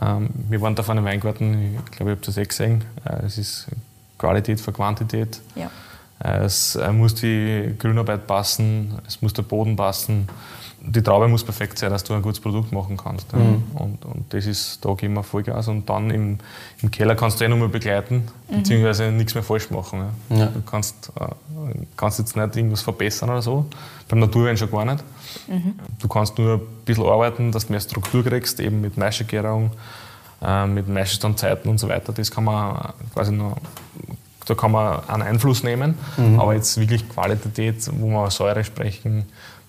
Ähm, wir waren da von einem Weingarten, ich glaube, ich habe das eh gesehen. Äh, es ist Qualität für Quantität. Ja. Äh, es äh, muss die Grünarbeit passen, es muss der Boden passen die Traube muss perfekt sein, dass du ein gutes Produkt machen kannst. Mhm. Und, und das ist, da geben wir Vollgas. Und dann im, im Keller kannst du eh nochmal begleiten, mhm. beziehungsweise nichts mehr falsch machen. Ja. Du kannst, äh, kannst jetzt nicht irgendwas verbessern oder so. Beim Naturwein schon gar nicht. Mhm. Du kannst nur ein bisschen arbeiten, dass du mehr Struktur kriegst, eben mit Maischegärung, äh, mit Maischestandzeiten und so weiter. Das kann man quasi noch da kann man einen Einfluss nehmen, mhm. aber jetzt wirklich Qualität, wo wir Säure sprechen,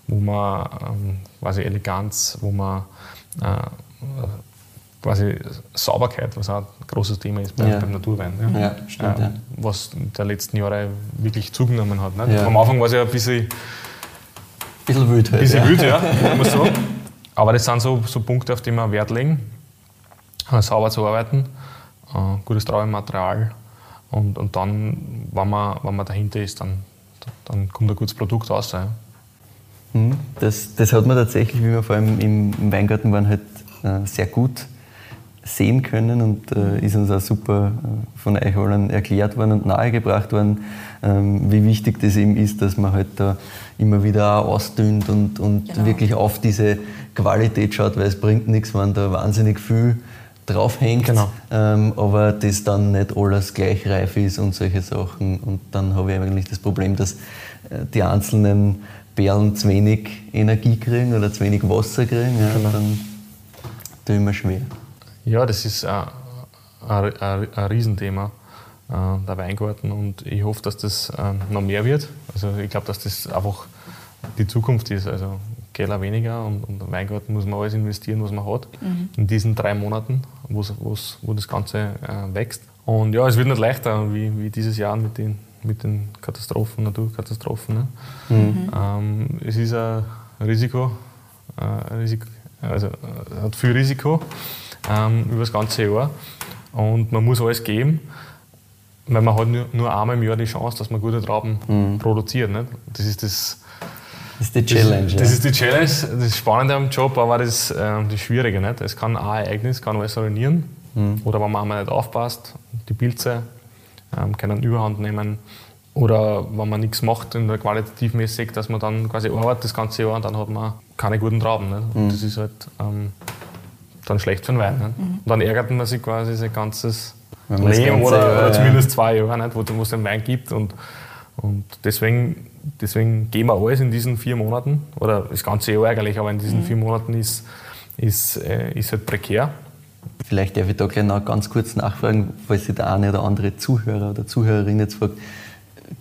wo man ähm, quasi Eleganz, wo man äh, quasi Sauberkeit, was auch ein großes Thema ist beim, ja. beim Naturwein. Ja. ja stimmt, äh, was der letzten Jahre wirklich zugenommen hat. Ne? Am Anfang war es ja ein bisschen, bisschen wild. Halt, bisschen wild, ja, muss sagen. Aber das sind so, so Punkte, auf die wir Wert legen, äh, sauber zu arbeiten, äh, gutes Traubenmaterial und, und dann, wenn man, wenn man dahinter ist, dann, dann kommt ein gutes Produkt raus. Ja. Das, das hat man tatsächlich, wie wir vor allem im Weingarten waren, halt äh, sehr gut sehen können und äh, ist uns auch super äh, von euch allen erklärt worden und nahegebracht worden, ähm, wie wichtig das eben ist, dass man halt da immer wieder auch ausdünnt und, und genau. wirklich auf diese Qualität schaut, weil es bringt nichts, wenn da wahnsinnig viel draufhängt, genau. ähm, aber das dann nicht alles gleich reif ist und solche Sachen. Und dann habe ich eigentlich das Problem, dass die einzelnen Perlen zu wenig Energie kriegen oder zu wenig Wasser kriegen, ja, genau. dann ich mir schwer. Ja, das ist ein, ein, ein Riesenthema, äh, der Weingarten. Und ich hoffe, dass das ähm, noch mehr wird. Also ich glaube, dass das einfach die Zukunft ist. Also Keller weniger und, und Weingarten muss man alles investieren, was man hat. Mhm. In diesen drei Monaten, wo's, wo's, wo das Ganze äh, wächst. Und ja, es wird nicht leichter wie, wie dieses Jahr mit den mit den Katastrophen, Naturkatastrophen. Ne? Mhm. Ähm, es ist ein Risiko, äh, Risiko also äh, hat viel Risiko ähm, über das ganze Jahr und man muss alles geben, weil man hat nur, nur einmal im Jahr die Chance, dass man gute Trauben mhm. produziert. Nicht? Das ist das. Das ist die Challenge. Das, das ist die Challenge, das ist Spannende am Job, aber das, äh, das Schwierige. Nicht? Es kann ein Ereignis, kann alles ruinieren. Mhm. Oder wenn man einmal nicht aufpasst, die Pilze können Überhand nehmen. Oder wenn man nichts macht in der qualitativmäßig, dass man dann quasi arbeitet das ganze Jahr und dann hat man keine guten Trauben. Ne? Mhm. Das ist halt ähm, dann schlecht für den Wein. Ne? Mhm. Und dann ärgert man sich quasi sein ganzes Leben oder, Jahr, oder, zumindest zwei Jahre, nicht? wo es den Wein gibt. Und, und deswegen, deswegen gehen wir alles in diesen vier Monaten, oder das ganze Jahr eigentlich, aber in diesen mhm. vier Monaten ist, ist, äh, ist halt prekär. Vielleicht darf ich da gleich noch ganz kurz nachfragen, falls sich der eine oder andere Zuhörer oder Zuhörerin jetzt fragt,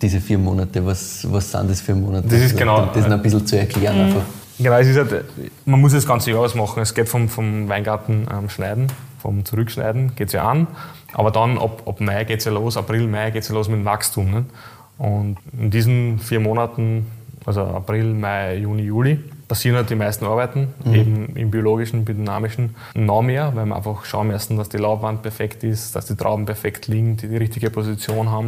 diese vier Monate? Was, was sind das für Monate? Das ist genau. Das noch ein bisschen zu erklären mhm. einfach. Genau, es ist halt, man muss das ganze Jahr was machen. Es geht vom, vom Weingarten ähm, schneiden, vom Zurückschneiden geht es ja an. Aber dann ab, ab Mai geht es ja los, April, Mai geht es ja los mit dem Wachstum. Ne? Und in diesen vier Monaten, also April, Mai, Juni, Juli, passieren halt die meisten Arbeiten, mhm. eben im biologischen, biodynamischen, noch mehr, weil wir einfach schauen müssen, dass die Laubwand perfekt ist, dass die Trauben perfekt liegen, die die richtige Position haben,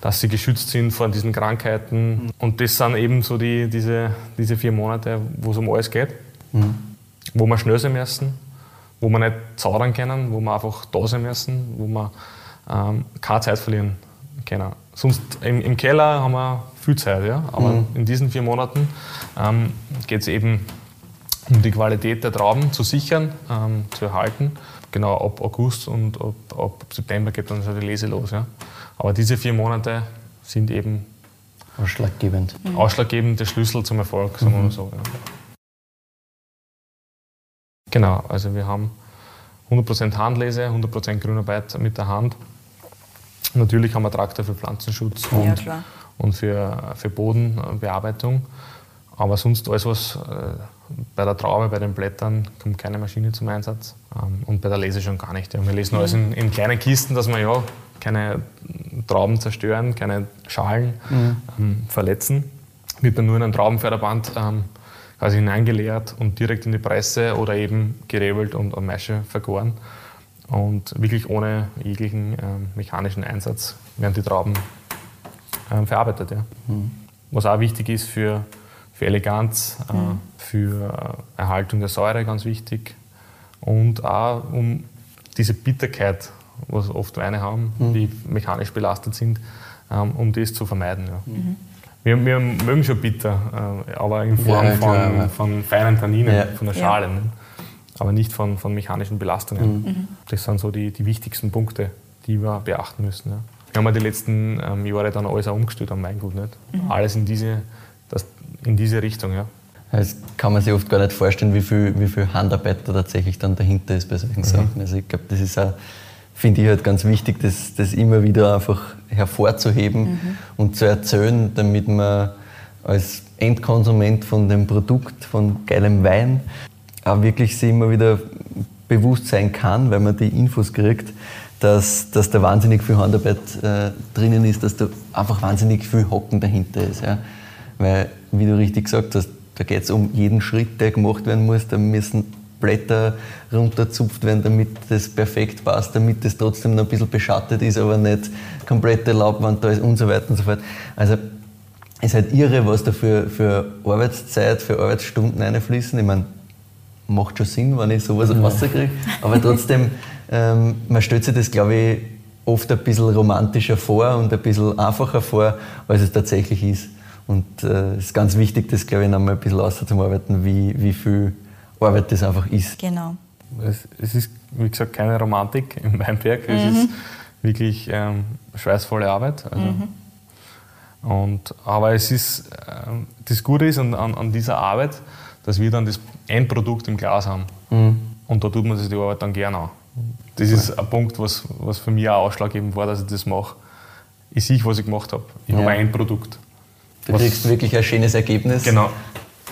dass sie geschützt sind vor diesen Krankheiten. Mhm. Und das sind eben so die, diese, diese vier Monate, wo es um alles geht, mhm. wo wir schnell sein müssen, wo wir nicht zaudern können, wo wir einfach da sein müssen, wo wir ähm, keine Zeit verlieren können. Sonst im, im Keller haben wir viel Zeit, ja? aber mhm. in diesen vier Monaten ähm, geht es eben um die Qualität der Trauben zu sichern, ähm, zu erhalten. Genau, ab August und ab, ab September geht dann schon die Lese los. Ja? Aber diese vier Monate sind eben ausschlaggebend. Mhm. Ausschlaggebend der Schlüssel zum Erfolg, sagen wir mal mhm. so. Ja. Genau, also wir haben 100% Handlese, 100% Grünarbeit mit der Hand. Natürlich haben wir Traktor für Pflanzenschutz und, ja, und für, für Bodenbearbeitung. Aber sonst alles, was äh, bei der Traube, bei den Blättern, kommt keine Maschine zum Einsatz. Ähm, und bei der Lese schon gar nicht. Wir lesen mhm. alles in, in, kleinen Kisten, dass wir ja keine Trauben zerstören, keine Schalen mhm. ähm, verletzen. Wird dann nur in ein Traubenförderband ähm, quasi hineingeleert und direkt in die Presse oder eben gerebelt und an Maische vergoren. Und wirklich ohne jeglichen ähm, mechanischen Einsatz werden die Trauben ähm, verarbeitet. Ja. Mhm. Was auch wichtig ist für, für Eleganz, äh, mhm. für Erhaltung der Säure ganz wichtig und auch um diese Bitterkeit, was oft Weine haben, mhm. die mechanisch belastet sind, ähm, um das zu vermeiden. Ja. Mhm. Wir, wir, mögen schon bitter, äh, aber in Form ja, klar, von, von, feinen Tanninen, ja. von der Schale. Ne? aber nicht von, von mechanischen Belastungen. Mhm. Das sind so die, die wichtigsten Punkte, die wir beachten müssen. Ja. Wir haben ja die letzten ähm, Jahre dann alles auch umgestellt am Weingut. Nicht? Mhm. Alles in diese, das, in diese Richtung. Ja. Das kann man sich oft gar nicht vorstellen, wie viel, wie viel Handarbeit da tatsächlich dann dahinter ist bei solchen mhm. Sachen. Also ich glaube, das ist auch, finde ich halt ganz wichtig, das, das immer wieder einfach hervorzuheben mhm. und zu erzählen, damit man als Endkonsument von dem Produkt, von geilem Wein, auch wirklich sich immer wieder bewusst sein kann, weil man die Infos kriegt, dass, dass da wahnsinnig viel Handarbeit äh, drinnen ist, dass da einfach wahnsinnig viel Hocken dahinter ist. Ja. Weil, wie du richtig gesagt hast, da geht es um jeden Schritt, der gemacht werden muss. Da müssen Blätter runterzupft werden, damit das perfekt passt, damit das trotzdem noch ein bisschen beschattet ist, aber nicht komplette Laubwand da ist und so weiter und so fort. Also es ist halt irre, was da für, für Arbeitszeit, für Arbeitsstunden einfließen. Ich meine, macht schon Sinn, wenn ich sowas ja. rauskriege. Aber trotzdem, ähm, man stellt sich das, glaube ich, oft ein bisschen romantischer vor und ein bisschen einfacher vor, als es tatsächlich ist. Und äh, es äh, ist ganz wichtig, das, glaube ich, noch mal ein bisschen auszuarbeiten, wie, wie viel Arbeit das einfach ist. Genau. Es, es ist, wie gesagt, keine Romantik im Weinberg. Mhm. Es ist wirklich ähm, schweißvolle Arbeit. Also, mhm. und, aber es ist, äh, das Gute ist an, an, an dieser Arbeit, dass wir dann das Endprodukt im Glas haben. Mhm. Und da tut man sich die Arbeit dann gerne an. Das ist ein Punkt, was, was für mich auch ausschlaggebend war, dass ich das mache. Ich sehe, was ich gemacht habe. Ich ja. habe ein Endprodukt. Du was, kriegst wirklich ein schönes Ergebnis. Genau.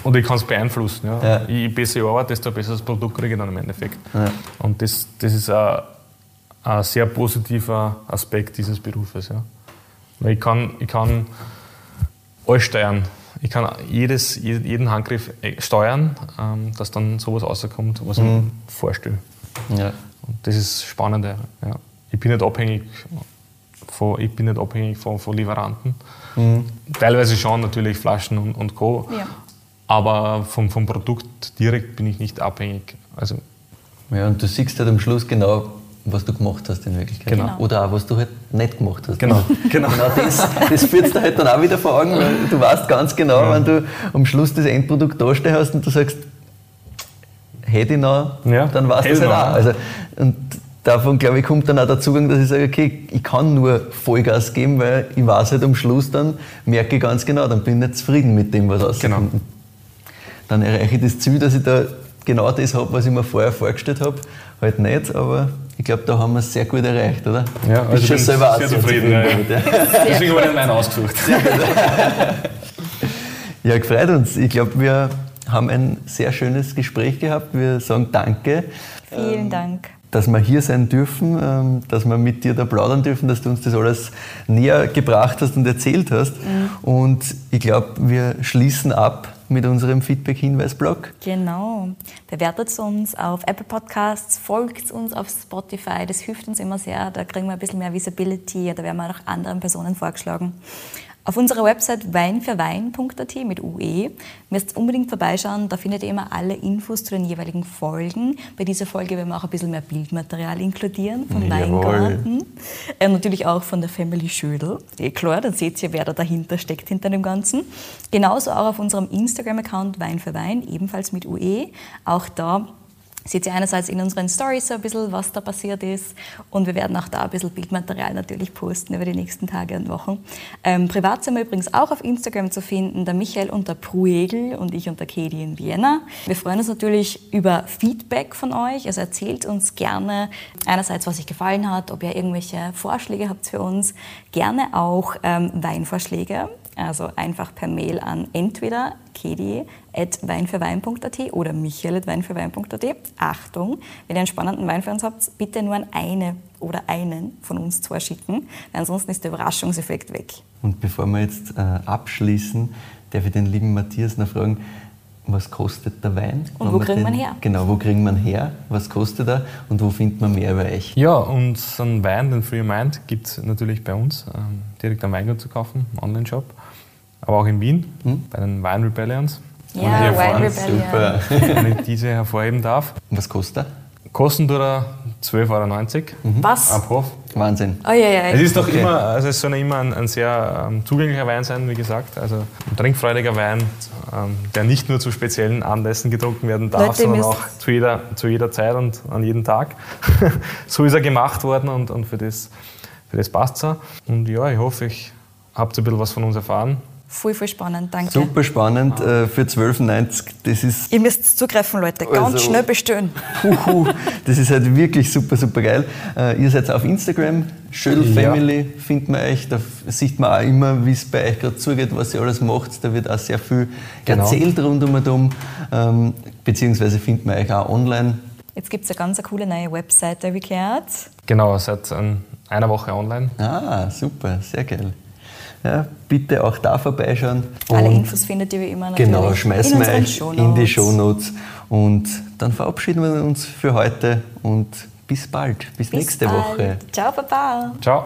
Und ich kann es beeinflussen. Ja. ja. Je besser ich arbeite, desto besseres Produkt kriege ich dann im Endeffekt. Ja. Und das, das ist ein, ein sehr positiver Aspekt dieses Berufes. Ja. Weil ich kann, ich kann alles steuern. Ich kann jedes, jeden Handgriff äh, steuern, ähm, dass dann sowas rauskommt, was mhm. ich mir vorstelle. Ja. Und das ist das Spannende. Ja. Ich bin nicht abhängig von, ich bin nicht abhängig von, von Lieferanten. Mhm. Teilweise schon natürlich Flaschen und, und Co. Ja. Aber vom, vom Produkt direkt bin ich nicht abhängig. Also, ja, und du siehst halt am Schluss genau, was du gemacht hast in Wirklichkeit. Genau. Oder auch, was du halt nicht gemacht hast. Genau, genau. genau das, das führt dir halt dann auch wieder vor Augen, weil du weißt ganz genau, ja. wenn du am Schluss das Endprodukt dastehen hast und du sagst, hätte ich noch, ja, dann du es halt auch. Also, und davon, glaube ich, kommt dann auch der Zugang, dass ich sage, okay, ich kann nur Vollgas geben, weil ich weiß halt am Schluss dann, merke ich ganz genau, dann bin ich nicht zufrieden mit dem, was rauskommt. Genau. Dann erreiche ich das Ziel, dass ich da genau das habe, was ich mir vorher vorgestellt habe. Halt nicht, aber ich glaube, da haben wir es sehr gut erreicht, oder? Ja, also ich bin selber sehr zufrieden. Ja, ja. Deswegen habe ich Wein ausgesucht. ja, gefreut uns. Ich glaube, wir haben ein sehr schönes Gespräch gehabt. Wir sagen Danke. Vielen ähm, Dank dass wir hier sein dürfen, ähm, dass wir mit dir da plaudern dürfen, dass du uns das alles näher gebracht hast und erzählt hast. Mhm. Und ich glaube, wir schließen ab mit unserem Feedback-Hinweis-Blog. Genau. Bewertet uns auf Apple Podcasts, folgt uns auf Spotify, das hilft uns immer sehr. Da kriegen wir ein bisschen mehr Visibility, da werden wir auch anderen Personen vorgeschlagen. Auf unserer Website weinfürwein.at mit UE müsst unbedingt vorbeischauen. Da findet ihr immer alle Infos zu den jeweiligen Folgen. Bei dieser Folge werden wir auch ein bisschen mehr Bildmaterial inkludieren vom. Weingarten. Äh, natürlich auch von der Family Schödel. Eh klar, dann seht ihr, wer da dahinter steckt, hinter dem Ganzen. Genauso auch auf unserem Instagram-Account Wein für Wein, ebenfalls mit UE. Auch da seht ihr einerseits in unseren Stories so ein bisschen, was da passiert ist. Und wir werden auch da ein bisschen Bildmaterial natürlich posten über die nächsten Tage und Wochen. Ähm, privat sind wir übrigens auch auf Instagram zu finden, der Michael unter Pruegel und ich unter Katie in Vienna. Wir freuen uns natürlich über Feedback von euch. Also erzählt uns gerne einerseits, was euch gefallen hat, ob ihr irgendwelche Vorschläge habt für uns. Gerne auch ähm, Weinvorschläge. Also einfach per Mail an entweder kedi.weinfürwein.at oder michael.weinfürwein.at. Achtung, wenn ihr einen spannenden Wein für uns habt, bitte nur an eine oder einen von uns zwei schicken, weil ansonsten ist der Überraschungseffekt weg. Und bevor wir jetzt äh, abschließen, darf ich den lieben Matthias noch fragen, was kostet der Wein? Und wo kriegt man her? Genau, wo kriegt man her? Was kostet er? Und wo findet man mehr über euch? Ja, und so einen Wein, den Free Mind, gibt es natürlich bei uns, ähm, direkt am Weingut zu kaufen, im Online-Shop aber auch in Wien hm? bei den Wine Rebellions. Ja, Wine Rebellion. Super. Wenn ich diese hervorheben darf. Und was kostet er? Kosten tut er 12,90 Euro. Mhm. Was? Ab Hof. Wahnsinn. Oh, ja, ja. Es ist doch okay. immer, also es soll immer ein, ein sehr ähm, zugänglicher Wein sein, wie gesagt. Also ein trinkfreudiger Wein, ähm, der nicht nur zu speziellen Anlässen getrunken werden darf, Leute, sondern auch zu jeder, zu jeder Zeit und an jedem Tag. so ist er gemacht worden und, und für das, für das passt er. Und ja, ich hoffe, ich habt ein bisschen was von uns erfahren. Voll, voll spannend, danke. Super spannend äh, für 12,90. Das ist. Ihr müsst zugreifen, Leute. Ganz also, schnell bestellen. Huhu, das ist halt wirklich super, super geil. Äh, ihr seid auf Instagram, Schödel Family, ja. findet man euch. Da sieht man auch immer, wie es bei euch gerade zugeht, was ihr alles macht. Da wird auch sehr viel genau. erzählt rund um ähm, beziehungsweise findet man euch auch online. Jetzt gibt es eine ganz coole neue Webseite, wie gehört. Genau, seit einer Woche online. Ah, super, sehr geil. Ja, bitte auch da vorbeischauen. Alle und Infos findet ihr wie immer natürlich Genau, schmeißen wir euch in die Shownotes. Und dann verabschieden wir uns für heute und bis bald. Bis, bis nächste bald. Woche. Ciao, Papa. Ciao.